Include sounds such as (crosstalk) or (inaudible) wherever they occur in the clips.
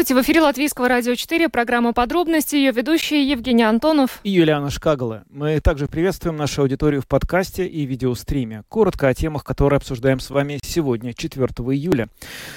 Здравствуйте, в эфире Латвийского радио 4, программа «Подробности», ее ведущие Евгений Антонов и Юлиана Шкагала. Мы также приветствуем нашу аудиторию в подкасте и видеостриме. Коротко о темах, которые обсуждаем с вами сегодня, 4 июля.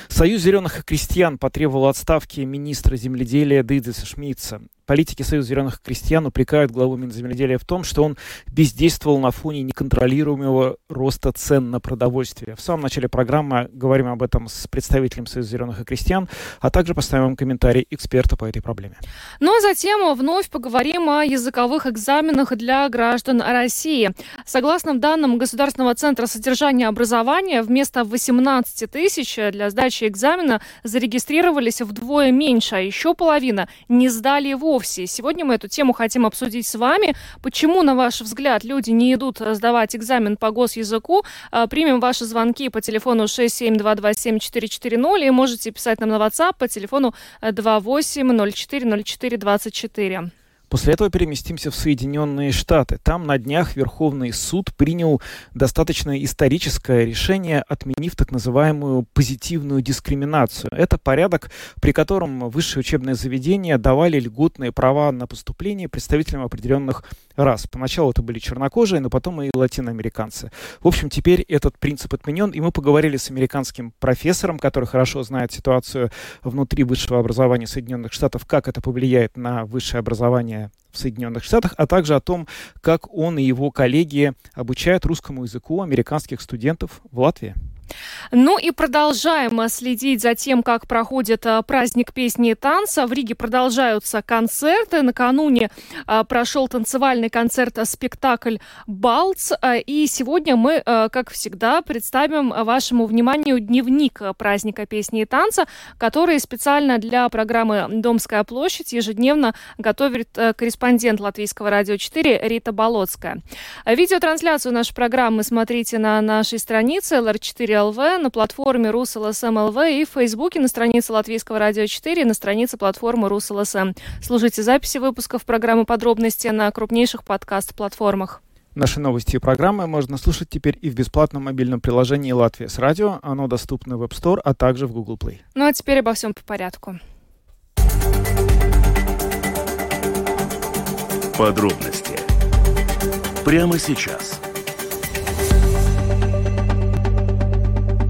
Союз зеленых крестьян потребовал отставки министра земледелия Дидиса Шмидца. Политики Союза зеленых крестьян упрекают главу Минземледелия в том, что он бездействовал на фоне неконтролируемого роста цен на продовольствие. В самом начале программы говорим об этом с представителем Союза зеленых и крестьян, а также поставим комментарий эксперта по этой проблеме. Ну а затем вновь поговорим о языковых экзаменах для граждан России. Согласно данным Государственного центра содержания образования, вместо 18 тысяч для сдачи экзамена зарегистрировались вдвое меньше, а еще половина не сдали его вовсе. Сегодня мы эту тему хотим обсудить с вами. Почему, на ваш взгляд, люди не идут сдавать экзамен по госязыку? А, примем ваши звонки по телефону 67227-440 и можете писать нам на WhatsApp по телефону 28040424. После этого переместимся в Соединенные Штаты. Там на днях Верховный суд принял достаточно историческое решение, отменив так называемую позитивную дискриминацию. Это порядок, при котором высшие учебные заведения давали льготные права на поступление представителям определенных рас. Поначалу это были чернокожие, но потом и латиноамериканцы. В общем, теперь этот принцип отменен, и мы поговорили с американским профессором, который хорошо знает ситуацию внутри высшего образования Соединенных Штатов, как это повлияет на высшее образование в Соединенных Штатах, а также о том, как он и его коллеги обучают русскому языку американских студентов в Латвии. Ну и продолжаем следить за тем, как проходит а, праздник песни и танца. В Риге продолжаются концерты. Накануне а, прошел танцевальный концерт-спектакль «Балц». А, и сегодня мы, как всегда, представим вашему вниманию дневник праздника песни и танца, который специально для программы «Домская площадь» ежедневно готовит корреспондент Латвийского радио 4 Рита Болоцкая. Видеотрансляцию нашей программы смотрите на нашей странице LR4 ЛВ, на платформе РусЛСМ ЛВ и в Фейсбуке на странице Латвийского радио 4 на странице платформы РусЛСМ. Слушайте записи выпусков программы «Подробности» на крупнейших подкаст-платформах. Наши новости и программы можно слушать теперь и в бесплатном мобильном приложении «Латвия с радио». Оно доступно в App Store, а также в Google Play. Ну а теперь обо всем по порядку. Подробности прямо сейчас –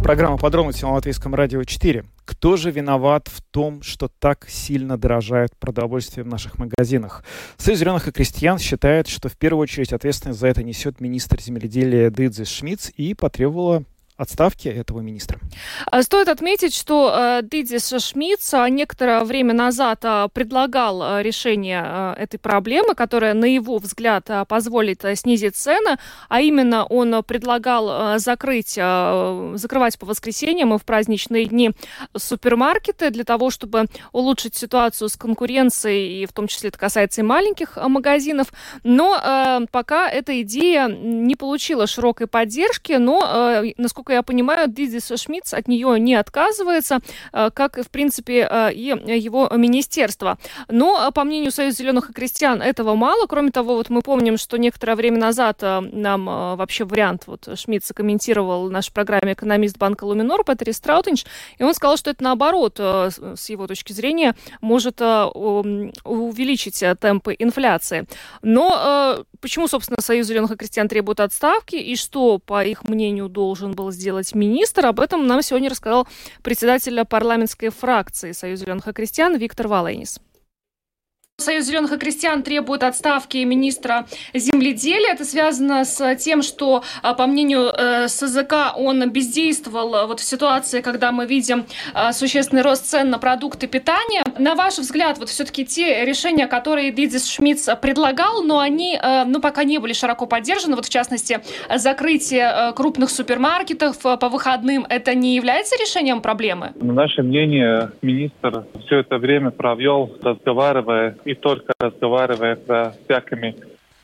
Программа «Подробности» на Латвийском радио 4. Кто же виноват в том, что так сильно дорожает продовольствие в наших магазинах? Союз зеленых и крестьян считает, что в первую очередь ответственность за это несет министр земледелия Дыдзис Шмидц и потребовала отставки этого министра. А, стоит отметить, что э, Дидис Шмидц а, некоторое время назад а, предлагал решение этой проблемы, которая, на его взгляд, позволит снизить цены, а именно он предлагал закрыть, закрывать по воскресеньям и в праздничные дни супермаркеты для того, чтобы улучшить ситуацию с конкуренцией, и в том числе это касается и маленьких магазинов. Но пока эта идея не получила широкой поддержки, но, насколько я понимаю, Дизис Шмидц от нее не отказывается, э, как, в принципе, э, и его министерство. Но, по мнению Союза зеленых и крестьян, этого мало. Кроме того, вот мы помним, что некоторое время назад э, нам вообще вариант вот Шмидца комментировал в нашей программе экономист банка Луминор Петри Страутинч, и он сказал, что это наоборот, с его точки зрения, может увеличить темпы инфляции. Но почему, собственно, Союз зеленых и крестьян требует отставки, и что, по их мнению, должен был сделать министр. Об этом нам сегодня рассказал председатель парламентской фракции Союза зеленых и крестьян Виктор Валенис. Союз зеленых и крестьян требует отставки министра земледелия. Это связано с тем, что, а, по мнению э, СЗК, он бездействовал э, вот в ситуации, когда мы видим э, существенный рост цен на продукты питания. На ваш взгляд, вот все-таки те решения, которые Дидис Шмидц предлагал, но они ну, пока не были широко поддержаны, вот в частности, закрытие крупных супермаркетов по выходным, это не является решением проблемы? На наше мнение, министр все это время провел, разговаривая и только разговаривая с всякими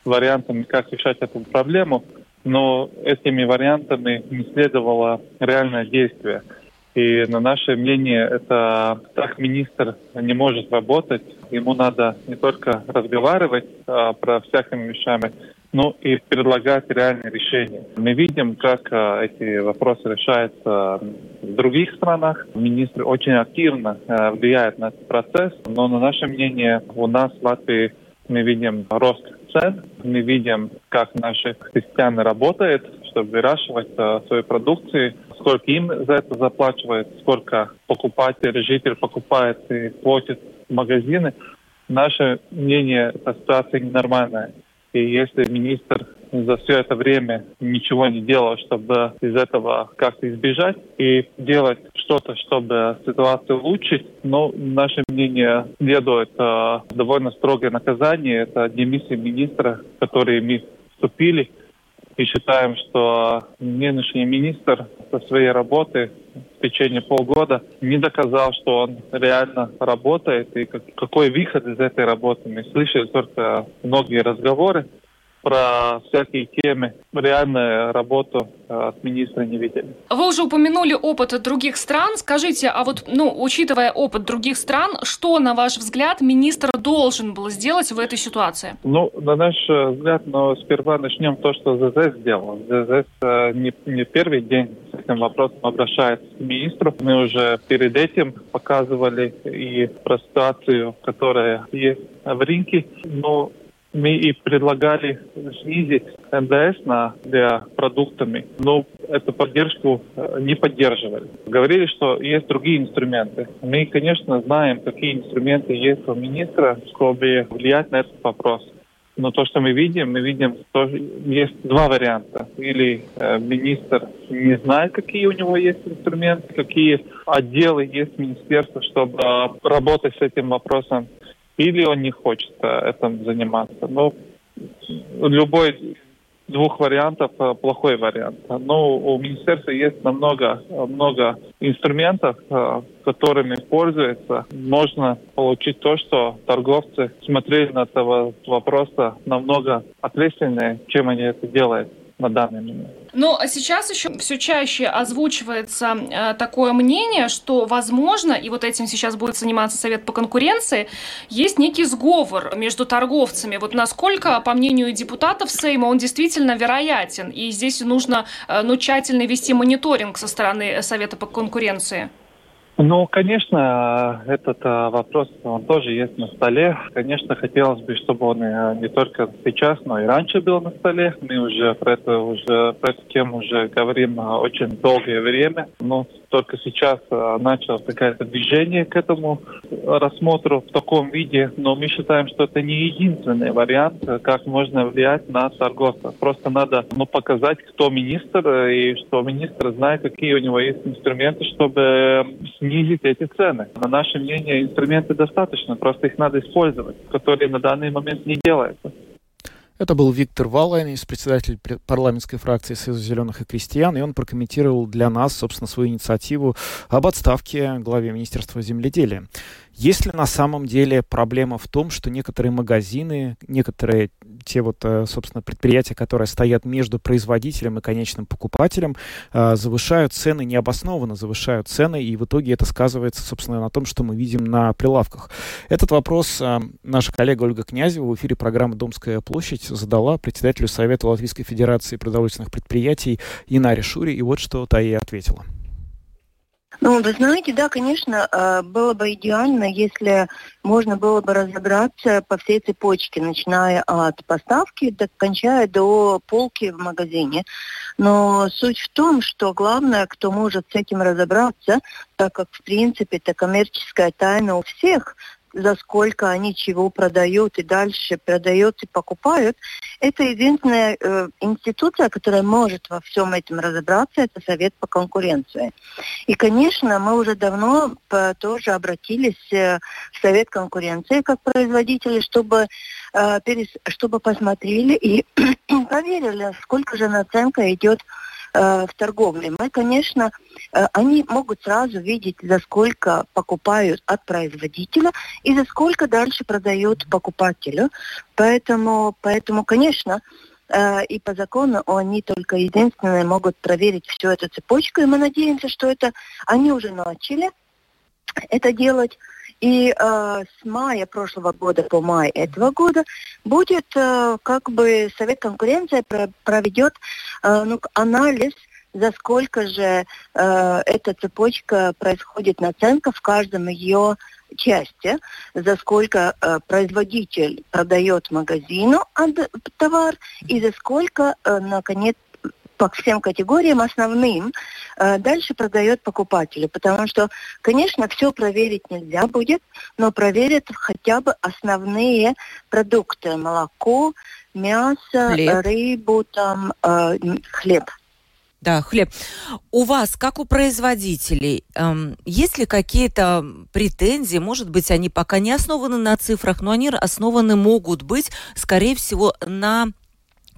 вариантами, как решать эту проблему, но этими вариантами не следовало реальное действие. И на наше мнение, это так министр не может работать. Ему надо не только разговаривать а, про всякими вещами, но и предлагать реальные решения. Мы видим, как а, эти вопросы решаются в других странах. Министр очень активно а, влияет на этот процесс, но на наше мнение у нас в Латвии мы видим рост цен, мы видим, как наши крестьяне работают, чтобы выращивать э, свою продукцию, сколько им за это заплачивают, сколько покупатель, житель покупает и платит магазины. Наше мнение, эта ситуация ненормальная. И если министр за все это время ничего не делал, чтобы из этого как-то избежать и делать что-то, чтобы ситуацию улучшить, но наше мнение следует э, довольно строгое наказание. Это демиссия министра, которые мы вступили и считаем, что нынешний министр со своей работы в течение полгода не доказал, что он реально работает и какой выход из этой работы. Мы слышали только многие разговоры, про всякие темы. Реальную работу э, от министра не видели. Вы уже упомянули опыт других стран. Скажите, а вот, ну, учитывая опыт других стран, что, на ваш взгляд, министр должен был сделать в этой ситуации? Ну, на наш взгляд, но сперва начнем то, что ЗЗС сделал. ЗЗС э, не, не первый день с этим вопросом обращается к министру. Мы уже перед этим показывали и про ситуацию, которая есть в рынке. Но мы и предлагали снизить НДС на, для продуктами, но эту поддержку э, не поддерживали. Говорили, что есть другие инструменты. Мы, конечно, знаем, какие инструменты есть у министра, чтобы влиять на этот вопрос. Но то, что мы видим, мы видим, что есть два варианта. Или э, министр не знает, какие у него есть инструменты, какие отделы есть в министерстве, чтобы э, работать с этим вопросом или он не хочет э, этим заниматься. Ну, любой двух вариантов э, плохой вариант. Но у министерства есть намного много инструментов, э, которыми пользуются. Можно получить то, что торговцы смотрели на этого вопроса намного ответственнее, чем они это делают на данный момент. Ну, а сейчас еще все чаще озвучивается э, такое мнение, что, возможно, и вот этим сейчас будет заниматься Совет по конкуренции, есть некий сговор между торговцами. Вот насколько, по мнению депутатов Сейма, он действительно вероятен, и здесь нужно э, ну, тщательно вести мониторинг со стороны Совета по конкуренции. Ну, конечно, этот а, вопрос, он тоже есть на столе. Конечно, хотелось бы, чтобы он а, не только сейчас, но и раньше был на столе. Мы уже про это уже про эту тему уже говорим а, очень долгое время. Но только сейчас а, началось какое-то движение к этому рассмотру в таком виде. Но мы считаем, что это не единственный вариант, как можно влиять на торговцев. Просто надо ну, показать, кто министр, и что министр знает, какие у него есть инструменты, чтобы снизить эти цены. На наше мнение, инструменты достаточно, просто их надо использовать, которые на данный момент не делаются. Это был Виктор Валайнис, председатель парламентской фракции Союза зеленых и крестьян, и он прокомментировал для нас, собственно, свою инициативу об отставке главе Министерства земледелия. Есть ли на самом деле проблема в том, что некоторые магазины, некоторые те вот, э, собственно, предприятия, которые стоят между производителем и конечным покупателем, э, завышают цены необоснованно, завышают цены, и в итоге это сказывается, собственно, на том, что мы видим на прилавках. Этот вопрос э, наша коллега Ольга Князева в эфире программы «Домская площадь» задала председателю Совета Латвийской Федерации продовольственных предприятий Инаре Шури, и вот что та ей ответила. Ну, вы знаете, да, конечно, а, было бы идеально, если можно было бы разобраться по всей цепочке, начиная от поставки, до, кончая до полки в магазине. Но суть в том, что главное, кто может с этим разобраться, так как, в принципе, это коммерческая тайна у всех, за сколько они чего продают и дальше продают и покупают, это единственная э, институция, которая может во всем этом разобраться, это Совет по конкуренции. И, конечно, мы уже давно по, тоже обратились э, в Совет конкуренции как производители, чтобы, э, перес, чтобы посмотрели и (clears throat) проверили, сколько же наценка идет э, в торговле. Мы, конечно, э, они могут сразу видеть, за сколько покупают от производителя и за сколько дальше продают покупателю. Поэтому, поэтому конечно, э, и по закону они только единственные могут проверить всю эту цепочку, и мы надеемся, что это они уже начали это делать. И э, с мая прошлого года по май этого года будет э, как бы Совет конкуренции проведет э, ну, анализ за сколько же э, эта цепочка происходит наценка в каждом ее части, за сколько э, производитель продает магазину товар и за сколько, э, наконец, по всем категориям основным э, дальше продает покупателю. Потому что, конечно, все проверить нельзя будет, но проверят хотя бы основные продукты. Молоко, мясо, хлеб. рыбу, там, э, хлеб. Да, хлеб. У вас, как у производителей, эм, есть ли какие-то претензии? Может быть, они пока не основаны на цифрах, но они основаны могут быть, скорее всего, на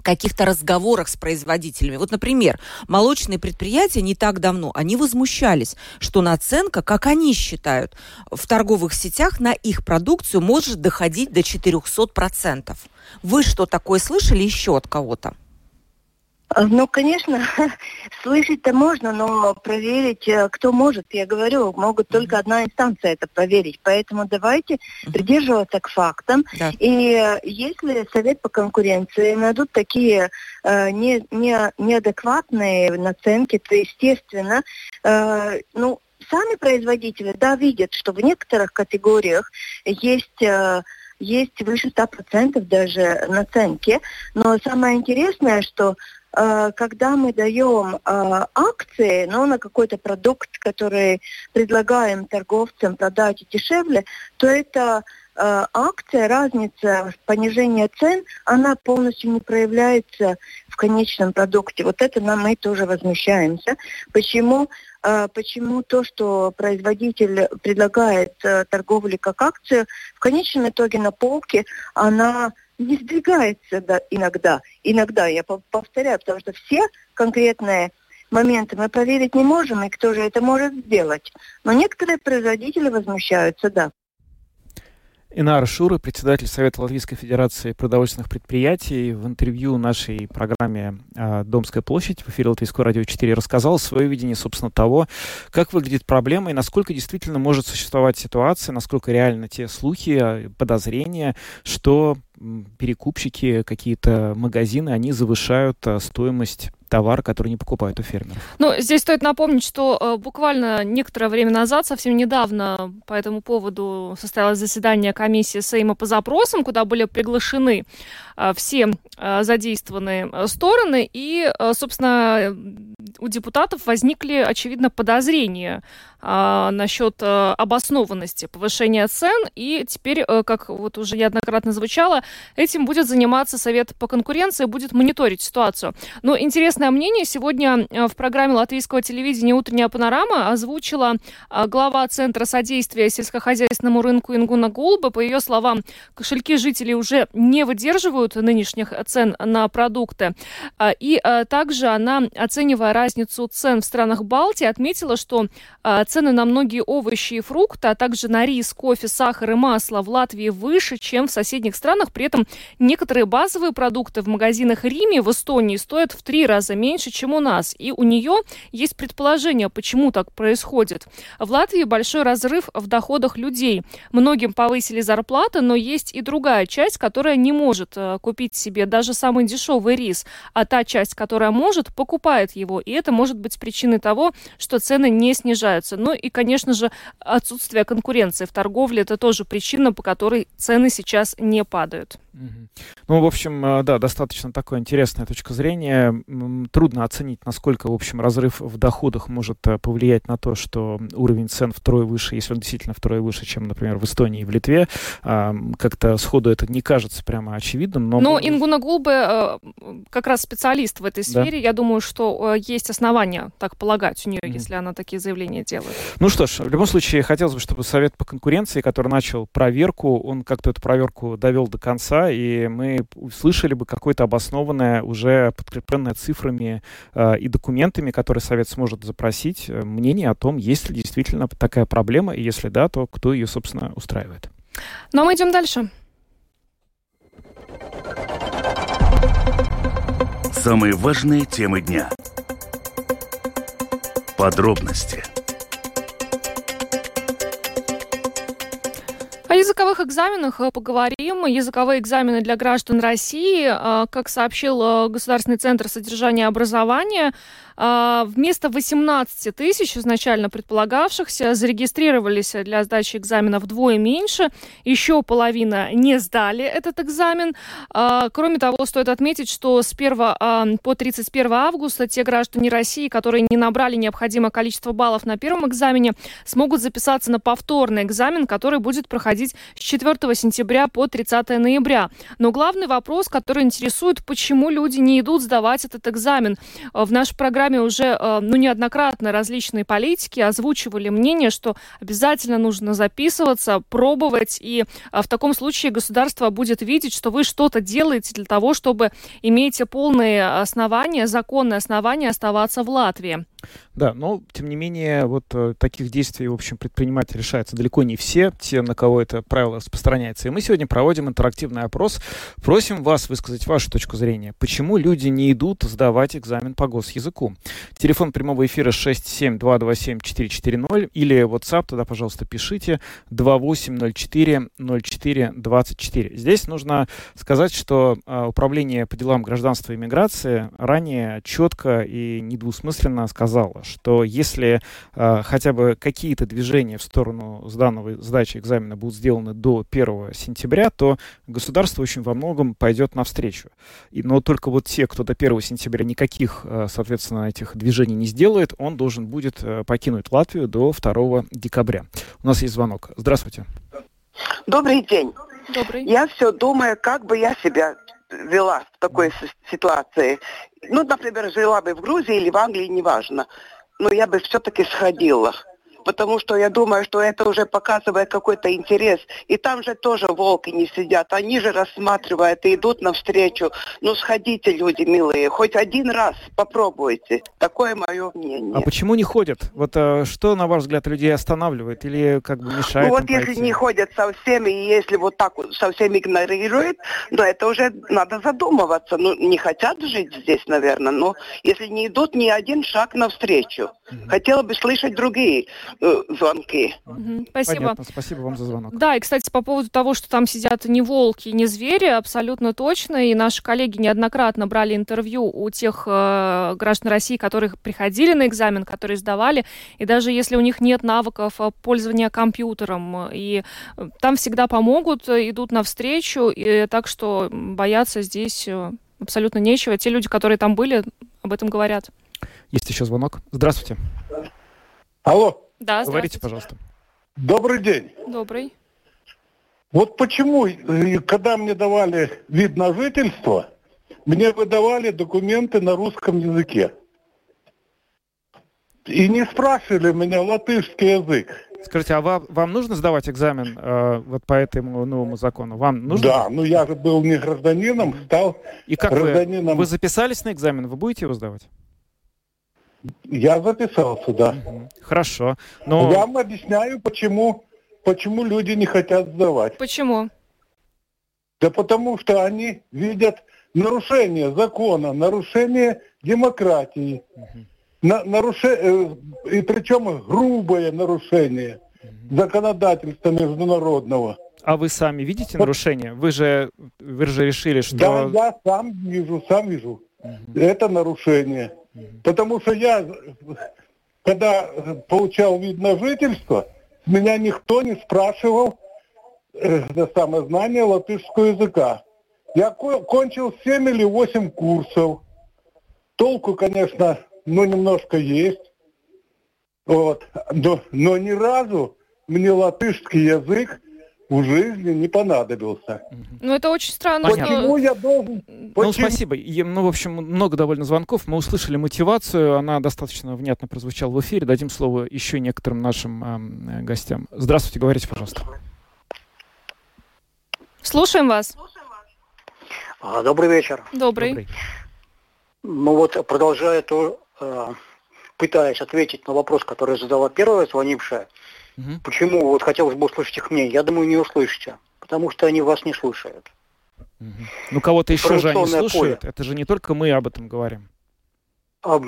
каких-то разговорах с производителями. Вот, например, молочные предприятия не так давно, они возмущались, что наценка, как они считают, в торговых сетях на их продукцию может доходить до 400%. Вы что такое слышали еще от кого-то? Э, ну, конечно, (laughs) слышать-то можно, но проверить э, кто может, я говорю, могут только одна инстанция это проверить. Поэтому давайте придерживаться к фактам. Да. И э, если Совет по конкуренции найдут такие э, не, не, неадекватные наценки, то, естественно, э, ну, сами производители, да, видят, что в некоторых категориях есть... Э, есть выше 100% даже наценки. Но самое интересное, что когда мы даем э, акции ну, на какой-то продукт, который предлагаем торговцам продать дешевле, то это э, акция, разница, понижение цен, она полностью не проявляется в конечном продукте. Вот это нам мы тоже возмущаемся. Почему, почему то, что производитель предлагает торговле как акцию, в конечном итоге на полке она не сдвигается да, иногда. Иногда, я повторяю, потому что все конкретные моменты мы проверить не можем, и кто же это может сделать. Но некоторые производители возмущаются, да. Инара Шура, председатель Совета Латвийской Федерации продовольственных предприятий, в интервью нашей программе а, «Домская площадь» в эфире Латвийского радио 4 рассказал свое видение, собственно, того, как выглядит проблема и насколько действительно может существовать ситуация, насколько реально те слухи, а, подозрения, что перекупщики, какие-то магазины, они завышают а, стоимость товар, который не покупают у фермеров. Ну, здесь стоит напомнить, что э, буквально некоторое время назад, совсем недавно, по этому поводу состоялось заседание комиссии Сейма по запросам, куда были приглашены э, все э, задействованные э, стороны, и, э, собственно, у депутатов возникли, очевидно, подозрения а, насчет а, обоснованности повышения цен. И теперь, а, как вот уже неоднократно звучало, этим будет заниматься Совет по конкуренции, будет мониторить ситуацию. Но интересное мнение сегодня в программе латвийского телевидения «Утренняя панорама» озвучила глава Центра содействия сельскохозяйственному рынку Ингуна Голуба. По ее словам, кошельки жителей уже не выдерживают нынешних цен на продукты. И также она, оценивая разницу цен в странах Балтии, отметила, что Цены на многие овощи и фрукты, а также на рис, кофе, сахар и масло в Латвии выше, чем в соседних странах. При этом некоторые базовые продукты в магазинах Риме в Эстонии стоят в три раза меньше, чем у нас. И у нее есть предположение, почему так происходит. В Латвии большой разрыв в доходах людей. Многим повысили зарплаты, но есть и другая часть, которая не может э, купить себе даже самый дешевый рис. А та часть, которая может, покупает его. И это может быть причиной того, что цены не снижаются. Ну и, конечно же, отсутствие конкуренции в торговле – это тоже причина, по которой цены сейчас не падают. Ну, в общем, э, да, достаточно такая интересная точка зрения. Трудно оценить, насколько, в общем, разрыв в доходах может э, повлиять на то, что уровень цен втрое выше, если он действительно втрое выше, чем, например, в Эстонии и в Литве. Как-то сходу это не кажется прямо очевидным. Но, но Ингуна Гулбе э, как раз специалист в этой сфере. Да. Я думаю, что есть основания так полагать у нее, mm если она такие заявления делает. Ну что ж, в любом случае, хотелось бы, чтобы Совет по конкуренции, который начал проверку, он как-то эту проверку довел до конца, и мы услышали бы какое-то обоснованное, уже подкрепленное цифрами э, и документами, которые Совет сможет запросить, э, мнение о том, есть ли действительно такая проблема, и если да, то кто ее, собственно, устраивает. Ну а мы идем дальше. Самые важные темы дня. Подробности. О языковых экзаменах э, поговорим. Языковые экзамены для граждан России, э, как сообщил э, Государственный центр содержания образования, вместо 18 тысяч изначально предполагавшихся зарегистрировались для сдачи экзамена вдвое меньше. Еще половина не сдали этот экзамен. Кроме того, стоит отметить, что с 1 по 31 августа те граждане России, которые не набрали необходимое количество баллов на первом экзамене, смогут записаться на повторный экзамен, который будет проходить проходить с 4 сентября по 30 ноября. Но главный вопрос, который интересует, почему люди не идут сдавать этот экзамен. В нашей программе уже э, ну, неоднократно различные политики озвучивали мнение, что обязательно нужно записываться, пробовать, и э, в таком случае государство будет видеть, что вы что-то делаете для того, чтобы иметь полные основания, законные основания оставаться в Латвии. Да, но, тем не менее, вот э, таких действий, в общем, предпринимать решаются далеко не все, те, на кого это правило распространяется. И мы сегодня проводим интерактивный опрос. Просим вас высказать вашу точку зрения. Почему люди не идут сдавать экзамен по госязыку? Телефон прямого эфира 67227-440 или WhatsApp, туда, пожалуйста, пишите 2804-04-24. Здесь нужно сказать, что э, Управление по делам гражданства и миграции ранее четко и недвусмысленно сказало, что если э, хотя бы какие-то движения в сторону сданного, сдачи экзамена будут сделаны до 1 сентября, то государство очень во многом пойдет навстречу. И, но только вот те, кто до 1 сентября никаких, э, соответственно, этих движений не сделает, он должен будет э, покинуть Латвию до 2 декабря. У нас есть звонок. Здравствуйте. Добрый день. Добрый. Я все думаю, как бы я себя вела в такой ситуации. Ну, например, жила бы в Грузии или в Англии, неважно. Но я бы все-таки сходила потому что я думаю, что это уже показывает какой-то интерес. И там же тоже волки не сидят, они же рассматривают и идут навстречу. Ну, сходите, люди милые, хоть один раз попробуйте. Такое мое мнение. А почему не ходят? Вот а, что, на ваш взгляд, людей останавливает или как бы мешает Ну, вот если пойти? не ходят совсем, и если вот так вот совсем игнорируют, то это уже надо задумываться. Ну, не хотят жить здесь, наверное, но если не идут ни один шаг навстречу. Хотела бы слышать другие. Э, звонки. Угу, спасибо. Понятно, спасибо вам за звонок. Да, и, кстати, по поводу того, что там сидят не волки, не звери, абсолютно точно. И наши коллеги неоднократно брали интервью у тех э, граждан России, которые приходили на экзамен, которые сдавали. И даже если у них нет навыков э, пользования компьютером, и э, там всегда помогут, идут навстречу. И, так что бояться здесь абсолютно нечего. Те люди, которые там были, об этом говорят. Есть еще звонок. Здравствуйте. Алло. Да, Говорите, пожалуйста. Добрый день. Добрый. Вот почему, э, когда мне давали вид на жительство, мне выдавали документы на русском языке. И не спрашивали меня латышский язык. Скажите, а вам, вам нужно сдавать экзамен э, вот по этому новому закону? Вам нужно? Да, ну я же был не гражданином, стал И как гражданином. Вы, вы записались на экзамен? Вы будете его сдавать? Я записался, да. Хорошо. Но... Я вам объясняю, почему, почему люди не хотят сдавать. Почему? Да потому что они видят нарушение закона, нарушение демократии, на, наруше, э, и причем грубое нарушение законодательства международного. А вы сами видите нарушение? Вы же, вы же решили, что... Да, я сам вижу, сам вижу. Угу. Это нарушение. Потому что я, когда получал вид на жительство, меня никто не спрашивал э, самое знание латышского языка. Я кончил 7 или 8 курсов. Толку, конечно, ну, немножко есть. Вот. Но, но ни разу мне латышский язык в жизни не понадобился. Ну, это очень странно. Почему что... я должен... Ну, Почему? Ну, спасибо. Ну, в общем, много довольно звонков. Мы услышали мотивацию, она достаточно внятно прозвучала в эфире. Дадим слово еще некоторым нашим э, гостям. Здравствуйте, говорите, пожалуйста. Слушаем вас. А, добрый вечер. Добрый. Добрый. Ну вот, продолжая то, э, пытаясь ответить на вопрос, который задала первая звонившая, Угу. Почему? Вот хотелось бы услышать их мнение. Я думаю, не услышите, потому что они вас не слушают. Ну, кого-то еще же они слушают. поле. Это же не только мы об этом говорим. А,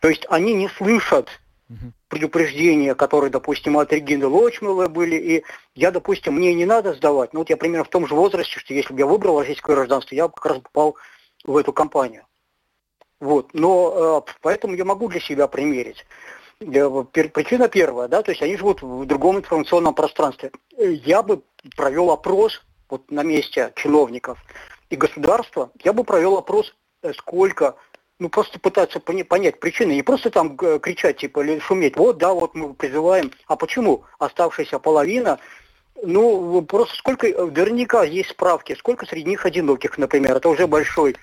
то есть они не слышат Мгм. предупреждения, которые, допустим, от Регины Лочмела были, и я, допустим, мне не надо сдавать, но вот я примерно в том же возрасте, что если бы я выбрал российское гражданство, я бы как раз попал в эту компанию. Вот, но э, поэтому я могу для себя примерить. Э, Причина первая, да, то есть они живут в другом информационном пространстве. Э, Я бы провел опрос вот на месте чиновников и государства, я бы провел опрос, э, сколько ну, просто пытаться понять причины, не просто там кричать, типа, или шуметь, вот, да, вот мы призываем, а почему оставшаяся половина, ну, просто сколько, наверняка есть справки, сколько среди них одиноких, например, это уже большой,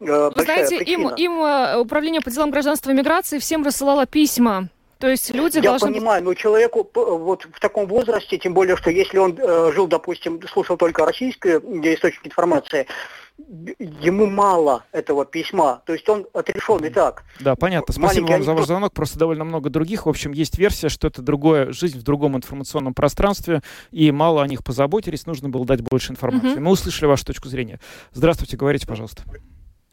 Вы знаете, им, причина. им управление по делам гражданства и миграции всем рассылало письма. То есть люди Я должны... понимаю, но человеку п- вот в таком возрасте, тем более, что если он э, жил, допустим, слушал только российское э, источник информации, ему мало этого письма, то есть он отрешен и так. Да, понятно. Спасибо Маленький вам за ваш звонок. Просто довольно много других. В общем, есть версия, что это другое, жизнь в другом информационном пространстве, и мало о них позаботились, нужно было дать больше информации. Мгм. Мы услышали вашу точку зрения. Здравствуйте, говорите, пожалуйста.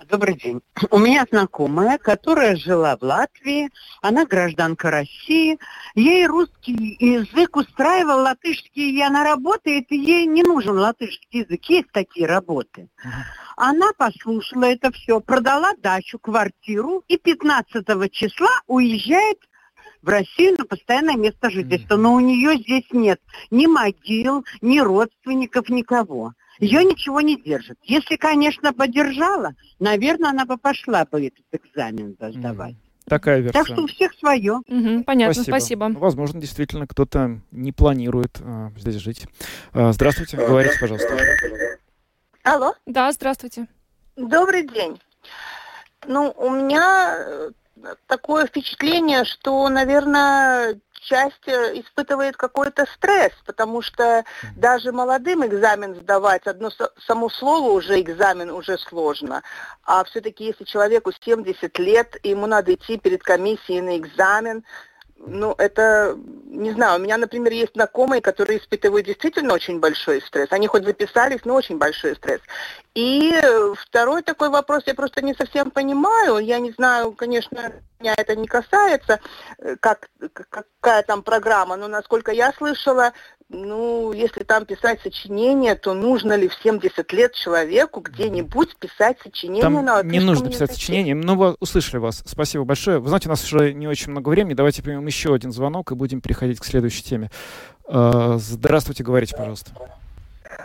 Добрый день. У меня знакомая, которая жила в Латвии, она гражданка России, ей русский язык устраивал, латышский, и она работает, и ей не нужен латышский язык. Есть такие работы. Она послушала это все, продала дачу, квартиру, и 15 числа уезжает в Россию на постоянное место жительства. Но у нее здесь нет ни могил, ни родственников, никого. Ее ничего не держит. Если, конечно, поддержала, наверное, она бы пошла бы этот экзамен сдавать. Такая версия. Так что у всех свое. Мгм, понятно, спасибо. Ну, Возможно, действительно, кто-то не планирует а, здесь жить. А, здравствуйте, говорите, пожалуйста. Алло, Да, здравствуйте. добрый день. Ну, у меня э, такое впечатление, что, наверное, часть испытывает какой-то стресс, потому что даже молодым экзамен сдавать, одно само слово уже экзамен уже сложно. А все-таки если человеку 70 лет, ему надо идти перед комиссией на экзамен, ну, это, не знаю, у меня, например, есть знакомые, которые испытывают действительно очень большой стресс. Они хоть записались, но очень большой стресс. И э, второй такой вопрос, я просто не совсем понимаю. Я не знаю, конечно, меня это не касается, э, как, какая там программа, но насколько я слышала, ну, если там писать сочинение, то нужно ли в 70 лет человеку где-нибудь писать сочинение Там на не нужно писать языке? сочинение. Ну, вы услышали вас. Спасибо большое. Вы знаете, у нас уже не очень много времени. Давайте примем еще один звонок и будем переходить к следующей теме. А, Здравствуйте, говорите, пожалуйста.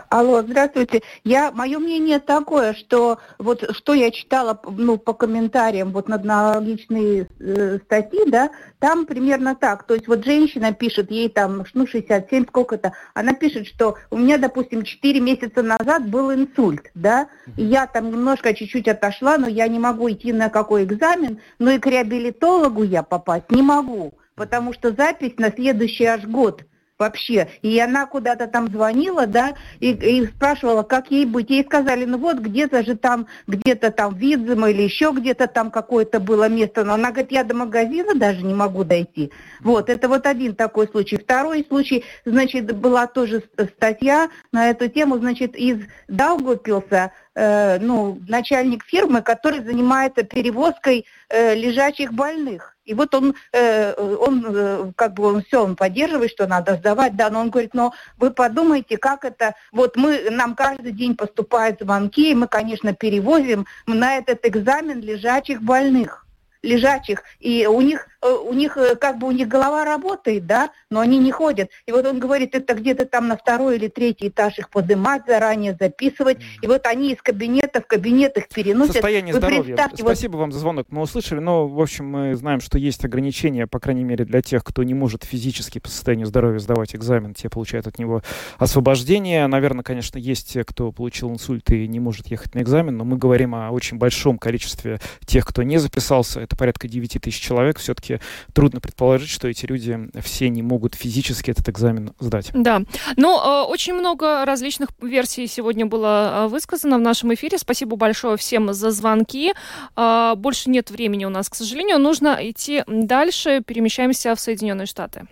Алло, здравствуйте. Я, мое мнение такое, что вот что я читала ну, по комментариям вот на аналогичные э, статьи, да, там примерно так. То есть вот женщина пишет, ей там, ну, 67, сколько-то, она пишет, что у меня, допустим, 4 месяца назад был инсульт, да, и я там немножко чуть-чуть отошла, но я не могу идти на какой экзамен, но и к реабилитологу я попасть не могу, потому что запись на следующий аж год вообще. И она куда-то там звонила, да, и, и спрашивала, как ей быть. Ей сказали, ну вот где-то же там, где-то там Видзема или еще где-то там какое-то было место. Но она говорит, я до магазина даже не могу дойти. Вот, это вот один такой случай. Второй случай, значит, была тоже с- статья на эту тему, значит, из Даугавпилса, э, ну, начальник фирмы, который занимается перевозкой э, лежачих больных. И вот он, э, он э, как бы он все, он поддерживает, что надо сдавать, да, но он говорит, но вы подумайте, как это, вот мы, нам каждый день поступают звонки, и мы, конечно, перевозим на этот экзамен лежачих больных лежачих, и у них, у них э, как бы у них голова работает, да, но они не ходят. И вот он говорит, это где-то там на второй или третий этаж их поднимать заранее, записывать, и вот они из кабинета в кабинет их переносят. Состояние Вы здоровья. представьте, вот Спасибо вам за звонок. Мы услышали, но, в общем, мы знаем, что есть ограничения, по крайней мере, для тех, кто не может физически по состоянию здоровья сдавать экзамен, те получают от него освобождение. Наверное, конечно, есть те, кто получил инсульт и не может ехать на экзамен, но мы говорим о очень большом количестве тех, кто не записался. Это порядка 9 тысяч человек. Все-таки трудно предположить, что эти люди все не могут физически этот экзамен сдать. Да, но э, очень много различных версий сегодня было э, высказано в нашем эфире. Спасибо большое всем за звонки. Э, больше нет времени у нас, к сожалению. Нужно идти дальше. Перемещаемся в Соединенные Штаты.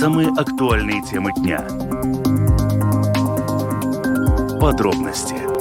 Самые актуальные темы дня. Подробности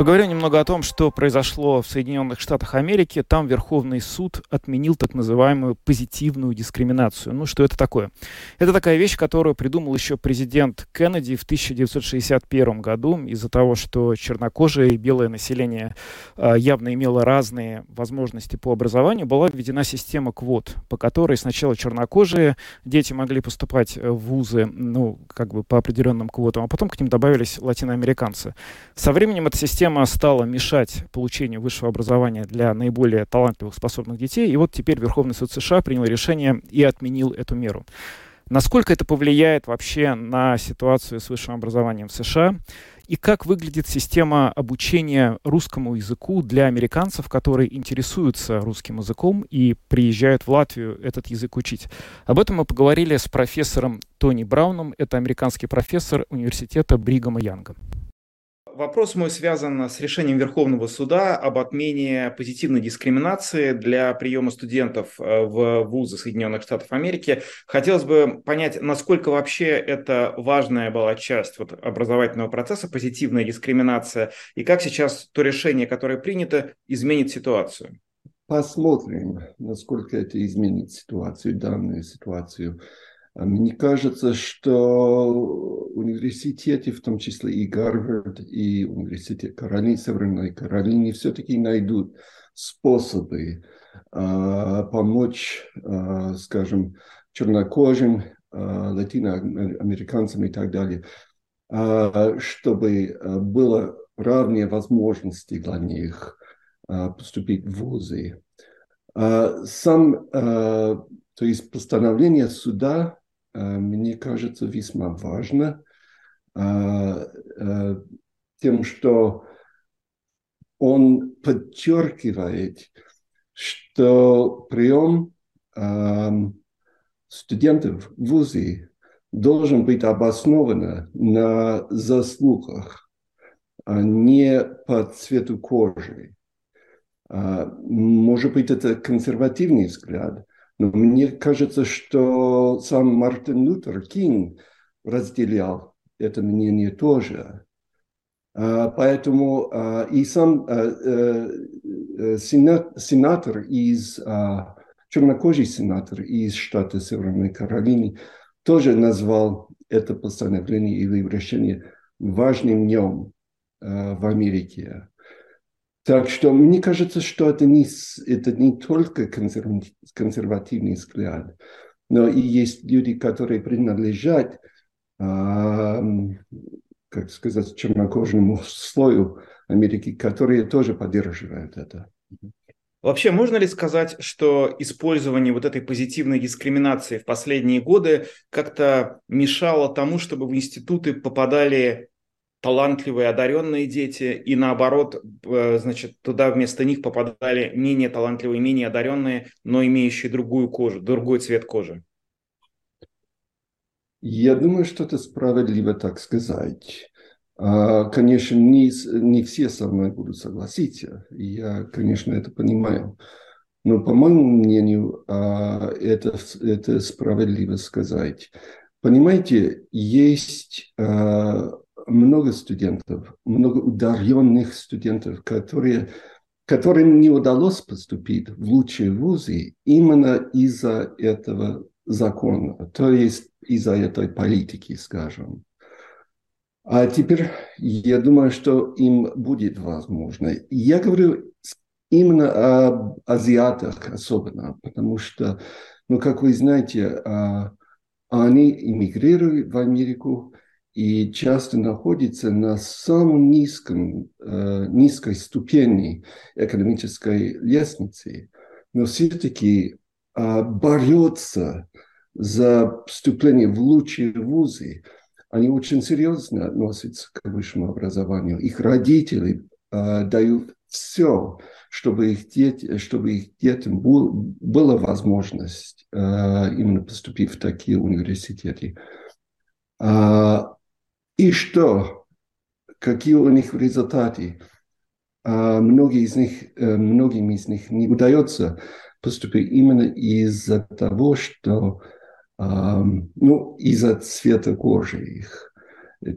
Поговорим немного о том, что произошло в Соединенных Штатах Америки. Там Верховный суд отменил так называемую позитивную дискриминацию. Ну, что это такое? Это такая вещь, которую придумал еще президент Кеннеди в 1961 году из-за того, что чернокожие и белое население э, явно имело разные возможности по образованию, была введена система квот, по которой сначала чернокожие дети могли поступать в вузы, ну, как бы по определенным квотам, а потом к ним добавились латиноамериканцы. Со временем эта система система стала мешать получению высшего образования для наиболее талантливых, способных детей. И вот теперь Верховный суд США принял решение и отменил эту меру. Насколько это повлияет вообще на ситуацию с высшим образованием в США? И как выглядит система обучения русскому языку для американцев, которые интересуются русским языком и приезжают в Латвию этот язык учить? Об этом мы поговорили с профессором Тони Брауном. Это американский профессор университета Бригама Янга. Вопрос мой связан с решением Верховного суда об отмене позитивной дискриминации для приема студентов э, в вузы Соединенных Штатов Америки. Хотелось бы понять, насколько вообще это важная была часть вот образовательного процесса, позитивная дискриминация, и как сейчас то решение, которое принято, изменит ситуацию. Посмотрим, насколько это изменит ситуацию, данную ситуацию. Мне кажется, что университеты, в том числе и Гарвард, и университет Каролины, Северной Каролины, все-таки найдут способы э, помочь, э, скажем, чернокожим, э, латиноамериканцам и так далее, э, чтобы было равные возможности для них э, поступить в вузы. Э, сам, э, то есть постановление суда мне кажется, весьма важно э, э, тем, что он подчеркивает, что прием студентов в ВУЗе должен быть обоснован на заслугах, а не по цвету кожи. Может быть, это консервативный взгляд, но мне кажется, что сам Мартин Лютер Кинг разделял это мнение тоже. А, поэтому а, и сам а, э, э, сенатор из, чернокожий сенатор из штата Северной Каролины тоже назвал это постановление или решение важным днем в Америке. Так что мне кажется, что это не, это не только консервативный взгляд, но и есть люди, которые принадлежат, э, как сказать, чернокожему слою Америки, которые тоже поддерживают это. Вообще, можно ли сказать, что использование вот этой позитивной дискриминации в последние годы как-то мешало тому, чтобы в институты попадали талантливые, одаренные дети, и наоборот, э, значит, туда вместо них попадали менее талантливые, менее одаренные, но имеющие другую кожу, другой цвет кожи. Я думаю, что это справедливо так сказать. А, конечно, не, не все со мной будут согласиться. Я, конечно, это понимаю. Но, по моему мнению, а, это, это справедливо сказать. Понимаете, есть а, много студентов, много ударенных студентов, которые, которым не удалось поступить в лучшие вузы именно из-за этого закона, то есть из-за этой политики, скажем. А теперь я думаю, что им будет возможно. Я говорю именно об азиатах особенно, потому что, ну, как вы знаете, а, они эмигрируют в Америку, и часто находится на самом низком, э, низкой ступени экономической лестницы, но все-таки э, борется за вступление в лучшие вузы. Они очень серьезно относятся к высшему образованию. Их родители э, дают все, чтобы их, дети, чтобы их детям был, была возможность э, именно поступить в такие университеты. А, и что? Какие у них результаты? А многие из них, э, многим из них не удается поступили именно из-за того, что ну, из-за цвета кожи их.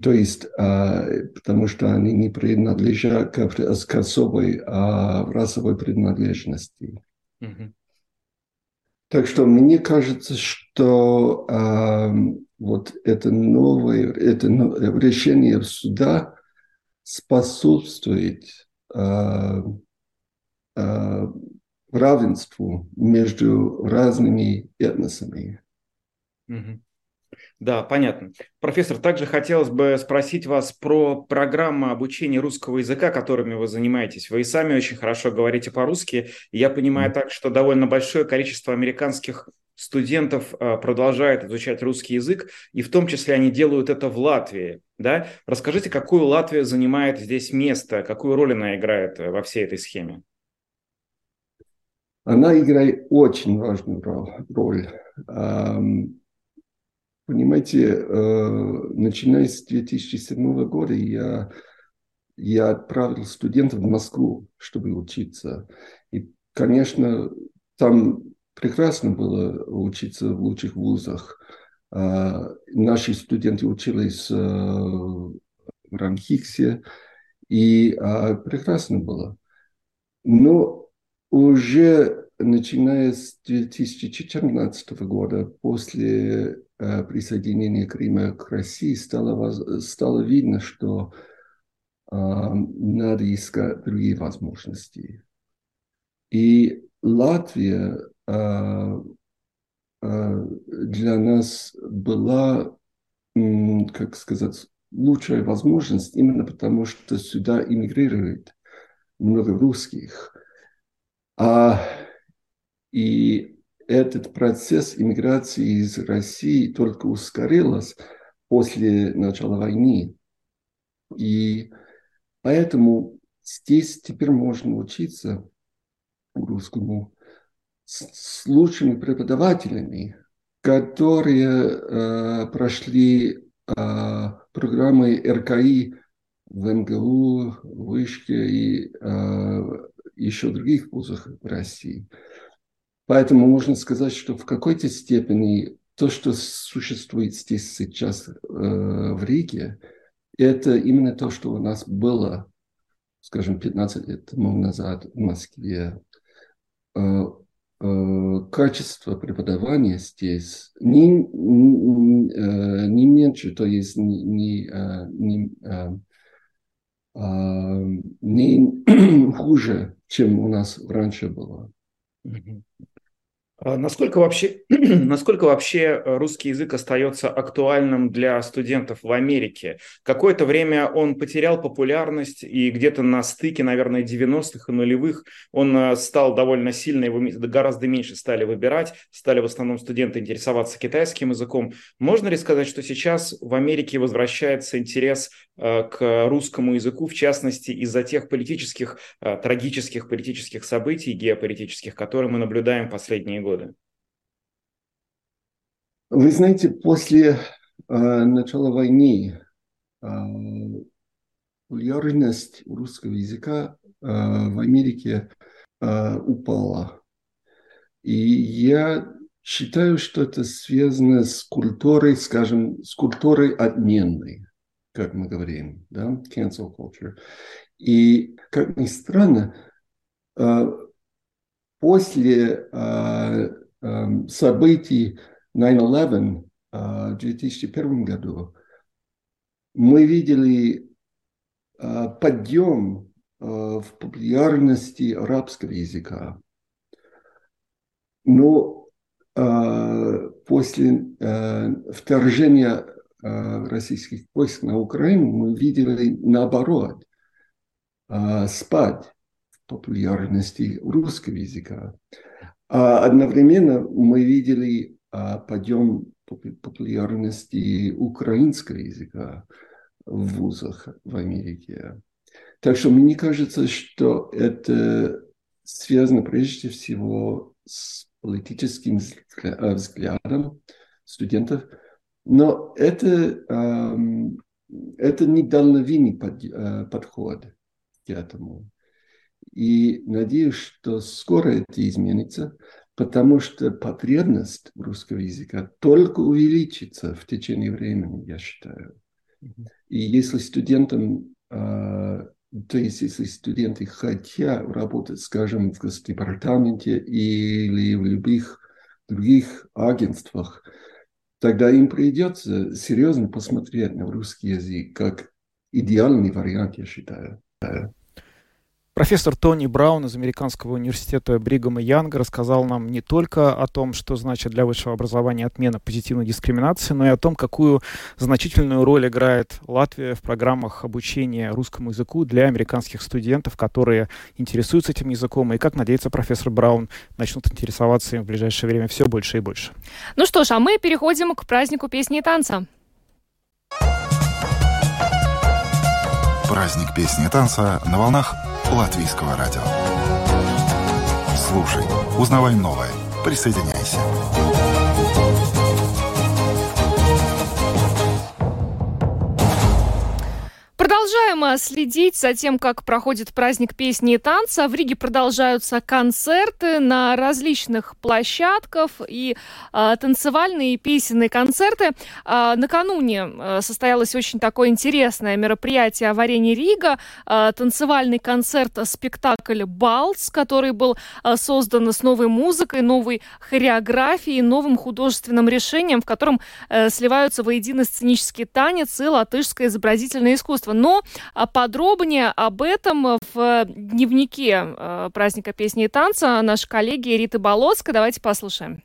То есть, потому что они не принадлежат к, особой расовой принадлежности. Mm-hmm. Так что мне кажется, что э, вот это новое это решение суда способствует э, э, равенству между разными этносами. Mm-hmm. Да, понятно. Профессор, также хотелось бы спросить вас про программы обучения русского языка, которыми вы занимаетесь. Вы и сами очень хорошо говорите по-русски. я понимаю так, что довольно большое количество американских студентов а, продолжает изучать русский язык, и в том числе они делают это в Латвии. Да? Расскажите, какую Латвия занимает здесь место, какую роль она играет во всей этой схеме? Она играет очень важную роль. Понимаете, э, начиная с 2007 года я, я отправил студентов в Москву, чтобы учиться. И, конечно, там прекрасно было учиться в лучших вузах. А, наши студенты учились э, в Ранхиксе, и а, прекрасно было. Но уже начиная с 2014 года, после присоединения Крыма к России стало, стало видно, что э, надо искать другие возможности. И Латвия э, э, для нас была, как сказать, лучшая возможность именно потому, что сюда иммигрирует много русских. А, и этот процесс иммиграции из России только ускорился после начала войны. И поэтому здесь теперь можно учиться русскому с лучшими преподавателями, которые э, прошли э, программы РКИ в МГУ, в Вышке и э, еще других вузах в России. Поэтому можно сказать, что в какой-то степени то, что существует здесь сейчас э, в Риге, это именно то, что у нас было, скажем, 15 лет тому назад в Москве. Э, э, качество преподавания здесь не, не, э, не меньше, то есть не, не, э, не, э, не (clears throat) хуже, чем у нас раньше было. А насколько вообще, (clears throat) насколько вообще э, русский язык остается актуальным для студентов в Америке? Какое-то время он потерял популярность, и где-то на стыке, наверное, 90-х и нулевых он э, стал довольно сильно, его гораздо меньше стали выбирать, стали в основном студенты интересоваться китайским языком. Можно ли сказать, что сейчас в Америке возвращается интерес э, к русскому языку, в частности, из-за тех политических, трагических политических событий, геополитических, которые мы наблюдаем последние годы? Годы? Вы знаете, после э, начала войны э, популярность русского языка э, в Америке э, упала. И я считаю, что это связано с культурой, скажем, с культурой отменной, как мы говорим, да, cancel culture. И, как ни странно, э, после э, э, событий 9-11 э, в 2001 году мы видели подъем в популярности арабского языка. Но после вторжения российских войск на Украину мы видели наоборот спад популярности русского языка. А одновременно мы видели а, подъем популярности украинского языка в вузах в Америке. Так что мне кажется, что это связано прежде всего с политическим взглядом студентов, но это, это недальновидный э, подход к этому. И надеюсь, что скоро это изменится. потому что потребность русского языка только увеличится в течение времени, я считаю. И если студентам, то есть если студенты хотят работать, скажем, в Госдепартаменте или в любых других агентствах, тогда им придется серьезно посмотреть на русский язык как идеальный вариант, я считаю. Профессор Тони Браун из Американского университета Бригама Янга рассказал нам не только о том, что значит для высшего образования отмена позитивной дискриминации, но и о том, какую значительную роль играет Латвия в программах обучения русскому языку для американских студентов, которые интересуются этим языком, и, как надеется профессор Браун, начнут интересоваться им в ближайшее время все больше и больше. Ну что ж, а мы переходим к празднику песни и танца. Праздник песни и танца на волнах Латвийского радио. Слушай, узнавай новое, присоединяйся. Продолжаем следить за тем, как проходит праздник песни и танца. В Риге продолжаются концерты на различных площадках и э, танцевальные и песенные концерты. Э, накануне э, состоялось очень такое интересное мероприятие в арене Рига. Э, танцевальный концерт-спектакль «Балс», который был э, создан с новой музыкой, новой хореографией, новым художественным решением, в котором э, сливаются воедино сценический танец и латышское изобразительное искусство. Но а подробнее об этом в дневнике э, праздника песни и танца наши коллеги Риты Болоцка. Давайте послушаем.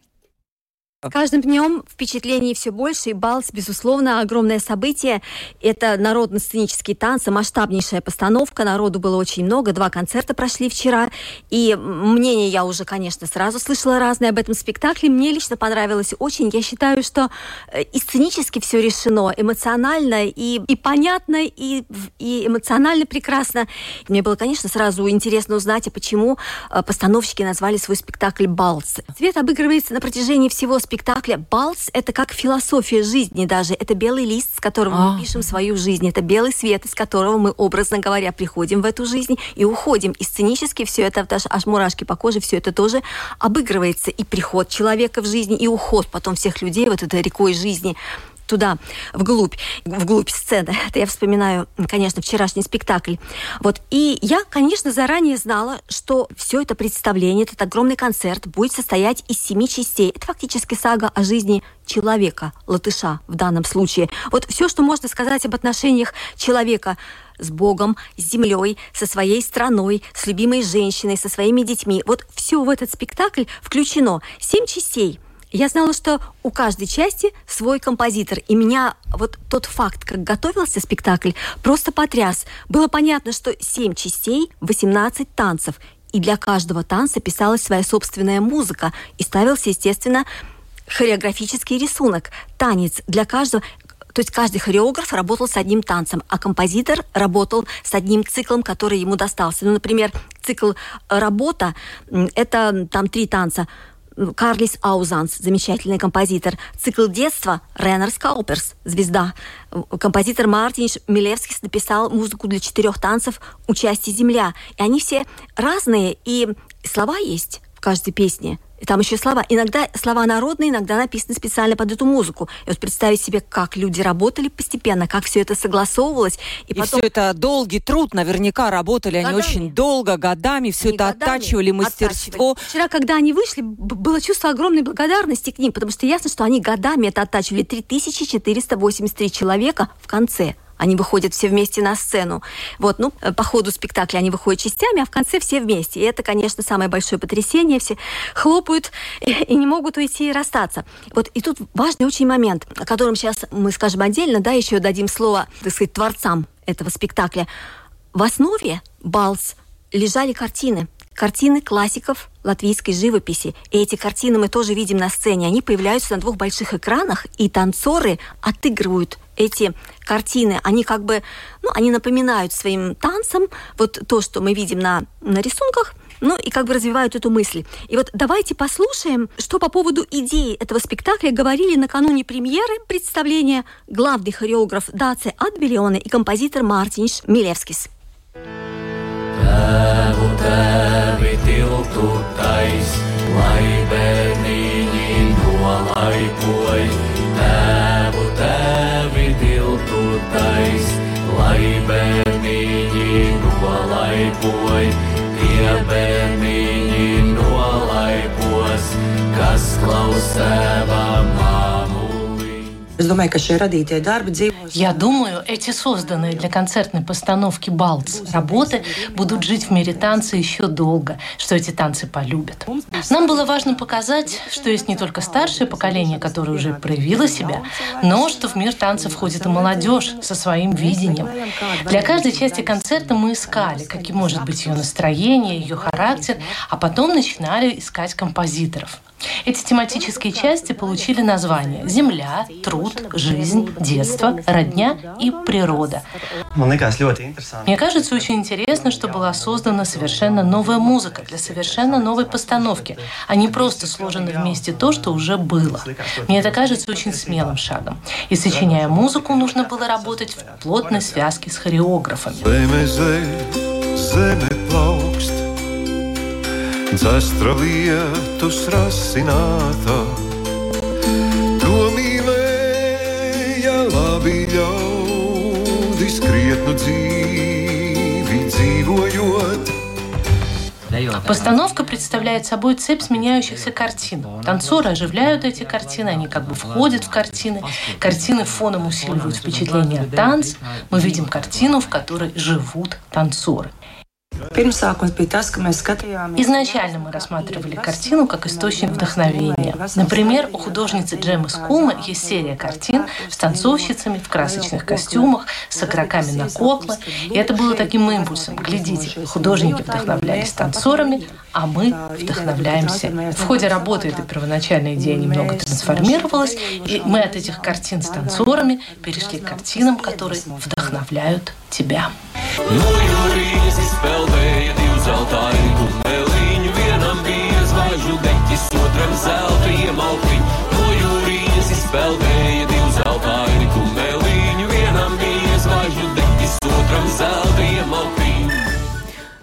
Каждым днем впечатлений все больше, и Балс, безусловно, огромное событие. Это народно-сценические танцы, масштабнейшая постановка, народу было очень много, два концерта прошли вчера, и мнение я уже, конечно, сразу слышала разные об этом спектакле. Мне лично понравилось очень. Я считаю, что э, и сценически все решено, эмоционально, и, и понятно, и, и эмоционально прекрасно. Мне было, конечно, сразу интересно узнать, а почему э, постановщики назвали свой спектакль «Балс». Цвет обыгрывается на протяжении всего спектакля «Балс» — это как философия жизни даже. Это белый лист, с которого а. мы пишем свою жизнь. Это белый свет, из которого мы, образно говоря, приходим в эту жизнь и уходим. И сценически все это, даже аж мурашки по коже, все это тоже обыгрывается. И приход человека в жизни, и уход потом всех людей вот этой рекой жизни туда, вглубь, вглубь сцены. (laughs) Это я вспоминаю, конечно, вчерашний спектакль. Вот. И я, конечно, заранее знала, что все это представление, этот огромный концерт будет состоять из семи частей. Это фактически сага о жизни человека, латыша в данном случае. Вот все, что можно сказать об отношениях человека с Богом, с землей, со своей страной, с любимой женщиной, со своими детьми. Вот все в этот спектакль включено. Семь частей – я знала, что у каждой части свой композитор. И меня вот тот факт, как готовился спектакль, просто потряс. Было понятно, что 7 частей, 18 танцев. И для каждого танца писалась своя собственная музыка. И ставился, естественно, хореографический рисунок. Танец для каждого. То есть каждый хореограф работал с одним танцем, а композитор работал с одним циклом, который ему достался. Ну, например, цикл «Работа» — это там три танца – Карлис Аузанс, замечательный композитор. Цикл детства Реннер Скауперс, звезда. Композитор Мартин Милевский написал музыку для четырех танцев «Участие земля». И они все разные, и слова есть в каждой песне. И там еще слова. Иногда слова народные, иногда написаны специально под эту музыку. И вот представить себе, как люди работали постепенно, как все это согласовывалось. И, и потом... все это долгий труд, наверняка работали годами. они очень долго, годами, все они это годами оттачивали, мастерство. Оттачивали. Вчера, когда они вышли, было чувство огромной благодарности к ним, потому что ясно, что они годами это оттачивали. 3483 человека в конце – они выходят все вместе на сцену. Вот, ну, э, по ходу спектакля они выходят частями, а в конце все вместе. И это, конечно, самое большое потрясение. Все хлопают и не могут уйти и расстаться. Вот, и тут важный очень момент, о котором сейчас мы скажем отдельно, да, еще дадим слово, так сказать, творцам этого спектакля. В основе Балс лежали картины. Картины классиков латвийской живописи. И эти картины мы тоже видим на сцене. Они появляются на двух больших экранах, и танцоры отыгрывают эти картины, они как бы, ну, они напоминают своим танцем вот то, что мы видим на, на рисунках, ну и как бы развивают эту мысль. И вот давайте послушаем, что по поводу идеи этого спектакля говорили накануне премьеры представления главный хореограф Даце Адбелиона и композитор Мартинš Милевскис. Tēvu tēvi tiltu tais, lai bērniņi bērniņi nolaipos, kas klausās. Думаю. Я думаю, эти созданные для концертной постановки «Балц» работы будут жить в мире танца еще долго, что эти танцы полюбят. Нам было важно показать, что есть не только старшее поколение, которое уже проявило себя, но что в мир танца входит и молодежь со своим видением. Для каждой части концерта мы искали, каким может быть ее настроение, ее характер, а потом начинали искать композиторов. Эти тематические части получили названия «Земля», «Труд», «Жизнь», «Детство», «Родня» и «Природа». Мне кажется, очень интересно, что была создана совершенно новая музыка для совершенно новой постановки, а не просто сложено вместе то, что уже было. Мне это кажется очень смелым шагом. И сочиняя музыку, нужно было работать в плотной связке с хореографами. Dzestra lietus rasināta, to mīlēja labi ļaudis krietnu dzīvi dzīvojot. Постановка представляет собой цепь сменяющихся картин. Танцоры оживляют эти картины, они как бы входят в картины. Картины фоном усиливают впечатление от танца. Мы видим картину, в которой живут танцоры. Изначально мы рассматривали картину как источник вдохновения. Например, у художницы Джемы Скума есть серия картин с танцовщицами в красочных костюмах, с игроками на коклы. И это было таким импульсом. Глядите, художники вдохновлялись танцорами, а мы вдохновляемся. В ходе работы эта первоначальная идея немного трансформировалась, и мы от этих картин с танцорами перешли к картинам, которые вдохновляют тебя. Spēlēja divu zeltaini kumeliņu, vienam bija zvaigžņu deķis, otram zelta iemalkiņu. No jūrijas izspēlēja divu zeltaini kumeliņu,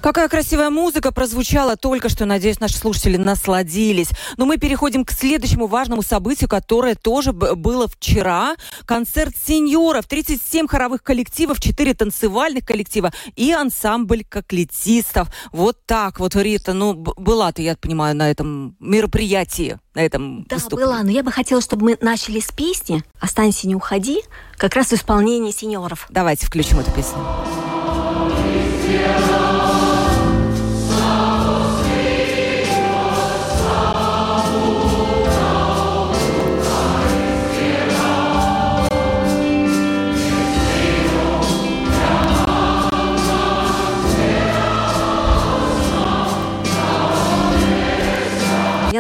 Какая красивая музыка прозвучала только что. Надеюсь, наши слушатели насладились. Но мы переходим к следующему важному событию, которое тоже было вчера. Концерт сеньоров. 37 хоровых коллективов, 4 танцевальных коллектива и ансамбль коклетистов. Вот так вот, Рита. Ну, была ты, я понимаю, на этом мероприятии, на этом Да, была. Но я бы хотела, чтобы мы начали с песни «Останься, не уходи», как раз в исполнении сеньоров. Давайте включим эту песню.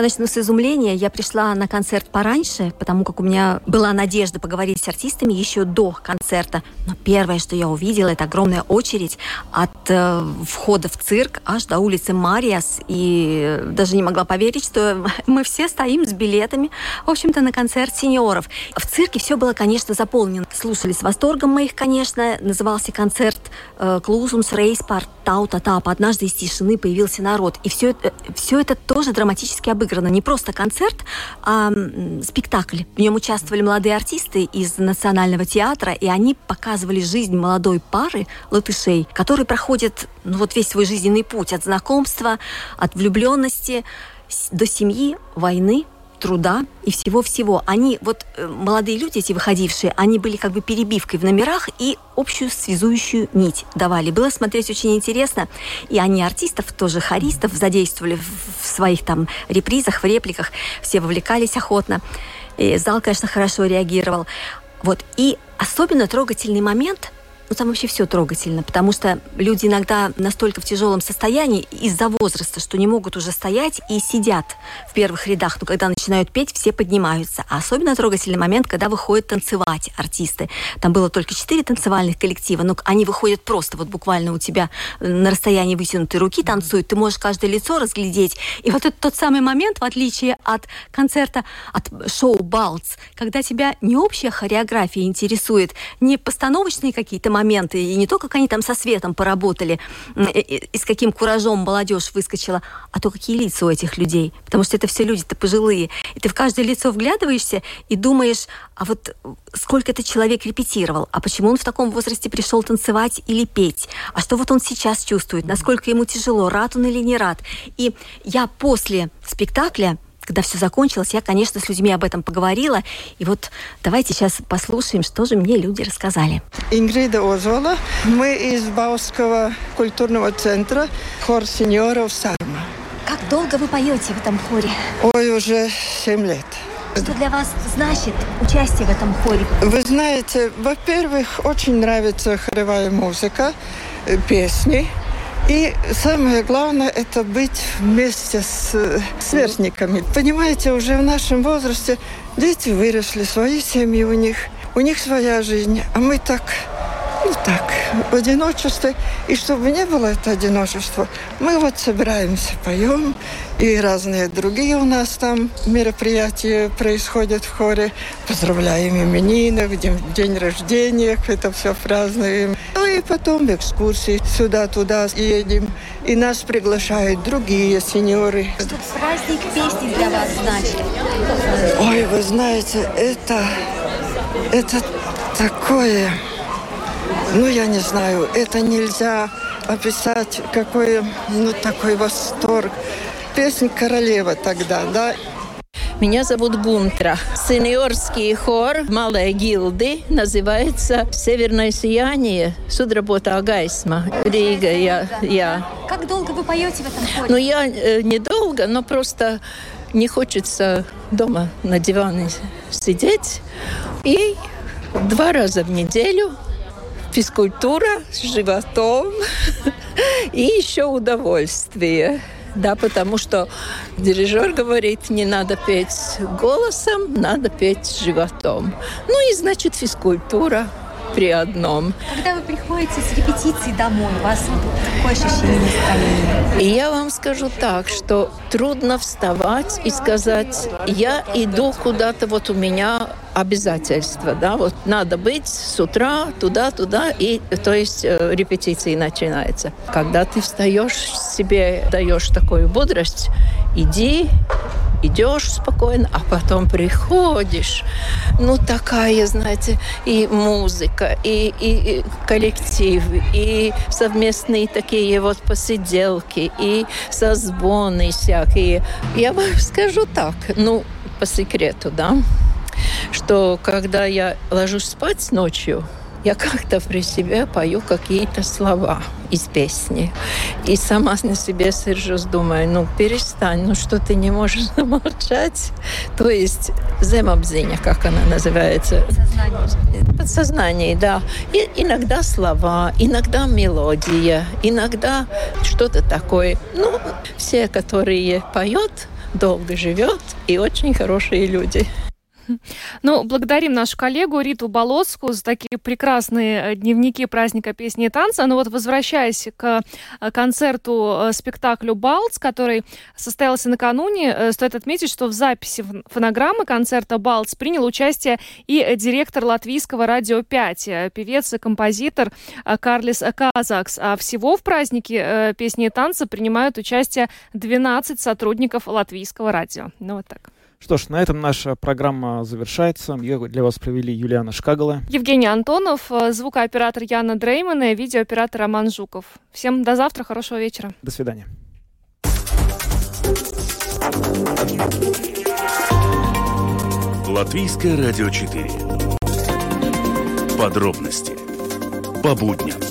Начну с изумления. Я пришла на концерт пораньше, потому как у меня была надежда поговорить с артистами еще до концерта. Но первое, что я увидела, это огромная очередь от э, входа в цирк аж до улицы Мариас. И даже не могла поверить, что (laughs) мы все стоим с билетами, в общем-то, на концерт сеньоров. В цирке все было, конечно, заполнено. Слушали с восторгом моих, конечно. Назывался концерт э, «Клузумс Рейспарт Таута Тап». Однажды из тишины появился народ. И все, это, все это тоже драматически обыграно обыграно не просто концерт, а спектакль. В нем участвовали молодые артисты из Национального театра, и они показывали жизнь молодой пары латышей, которые проходят ну, вот весь свой жизненный путь от знакомства, от влюбленности до семьи, войны, труда и всего-всего. Они, вот молодые люди, эти выходившие, они были как бы перебивкой в номерах и общую связующую нить давали. Было смотреть очень интересно. И они артистов, тоже хористов, задействовали в своих там репризах, в репликах. Все вовлекались охотно. И зал, конечно, хорошо реагировал. Вот. И особенно трогательный момент – ну, там вообще все трогательно, потому что люди иногда настолько в тяжелом состоянии из-за возраста, что не могут уже стоять и сидят в первых рядах. Но когда начинают петь, все поднимаются. А особенно трогательный момент, когда выходят танцевать артисты. Там было только четыре танцевальных коллектива, но они выходят просто вот буквально у тебя на расстоянии вытянутой руки танцуют. Ты можешь каждое лицо разглядеть. И вот это тот самый момент, в отличие от концерта, от шоу «Балц», когда тебя не общая хореография интересует, не постановочные какие-то моменты, и не то, как они там со светом поработали, и с каким куражом молодежь выскочила, а то, какие лица у этих людей. Потому что это все люди-то пожилые. И ты в каждое лицо вглядываешься и думаешь, а вот сколько этот человек репетировал, а почему он в таком возрасте пришел танцевать или петь, а что вот он сейчас чувствует, насколько ему тяжело, рад он или не рад. И я после спектакля когда все закончилось, я, конечно, с людьми об этом поговорила. И вот давайте сейчас послушаем, что же мне люди рассказали. Ингрида Озола. Мы из Баусского культурного центра хор сеньоров Сарма. Как долго вы поете в этом хоре? Ой, уже семь лет. Что для вас значит участие в этом хоре? Вы знаете, во-первых, очень нравится хоровая музыка, э, песни. И самое главное – это быть вместе с сверстниками. Понимаете, уже в нашем возрасте дети выросли, свои семьи у них, у них своя жизнь, а мы так ну так, в одиночестве. И чтобы не было это одиночество, мы вот собираемся, поем, и разные другие у нас там мероприятия происходят в хоре. Поздравляем именинок, день, день рождения, это все празднуем. Ну и потом экскурсии сюда-туда едем. И нас приглашают другие сеньоры. Что праздник песни для вас значит? Ой, вы знаете, это, это такое ну, я не знаю, это нельзя описать, какой, ну, такой восторг. Песня «Королева» тогда, да, меня зовут Гунтра. Сеньорский хор Малой Гилды называется «Северное сияние» Судработа Агайсма. Рига, я, я. Как долго вы поете в этом хоре? Ну, я э, недолго, но просто не хочется дома на диване сидеть. И два раза в неделю физкультура с животом (laughs) и еще удовольствие. Да, потому что дирижер говорит, не надо петь голосом, надо петь животом. Ну и значит физкультура при одном. Когда вы приходите с репетиции домой, у вас какое ощущение настроения? И я вам скажу так, что трудно вставать и сказать, я иду куда-то, вот у меня обязательства, да, вот надо быть с утра туда-туда, и то есть э, репетиции начинается. Когда ты встаешь, себе даешь такую бодрость, иди, идешь спокойно, а потом приходишь. Ну, такая, знаете, и музыка, и, и, и коллектив, и совместные такие вот посиделки, и созвоны всякие. Я вам скажу так, ну, по секрету, да, что когда я ложусь спать ночью, я как-то при себе пою какие-то слова из песни. И сама на себе сержусь, думаю, ну перестань, ну что ты не можешь (laughs) замолчать. То есть земобзиня, как она называется. Подсознание. Подсознание, да. И иногда слова, иногда мелодия, иногда что-то такое. Ну, все, которые поют, долго живет и очень хорошие люди. (laughs) Ну, благодарим нашу коллегу Риту Болоцкую за такие прекрасные э, дневники праздника песни и танца. Но вот возвращаясь к э, концерту, э, спектаклю «Балц», который состоялся накануне, стоит отметить, что в записи фонограммы концерта «Балц» принял участие и директор латвийского «Радио 5», певец и композитор Карлис Казакс. А всего в празднике песни и танца принимают участие 12 сотрудников латвийского радио. Ну, вот так. Что ж, на этом наша программа завершается. Ее для вас провели Юлиана Шкагала. Евгений Антонов, э, звукооператор Яна Дрейман и видеооператор Роман Жуков. Всем до завтра, хорошего вечера. До свидания. Латвийское радио 4. Подробности по будням.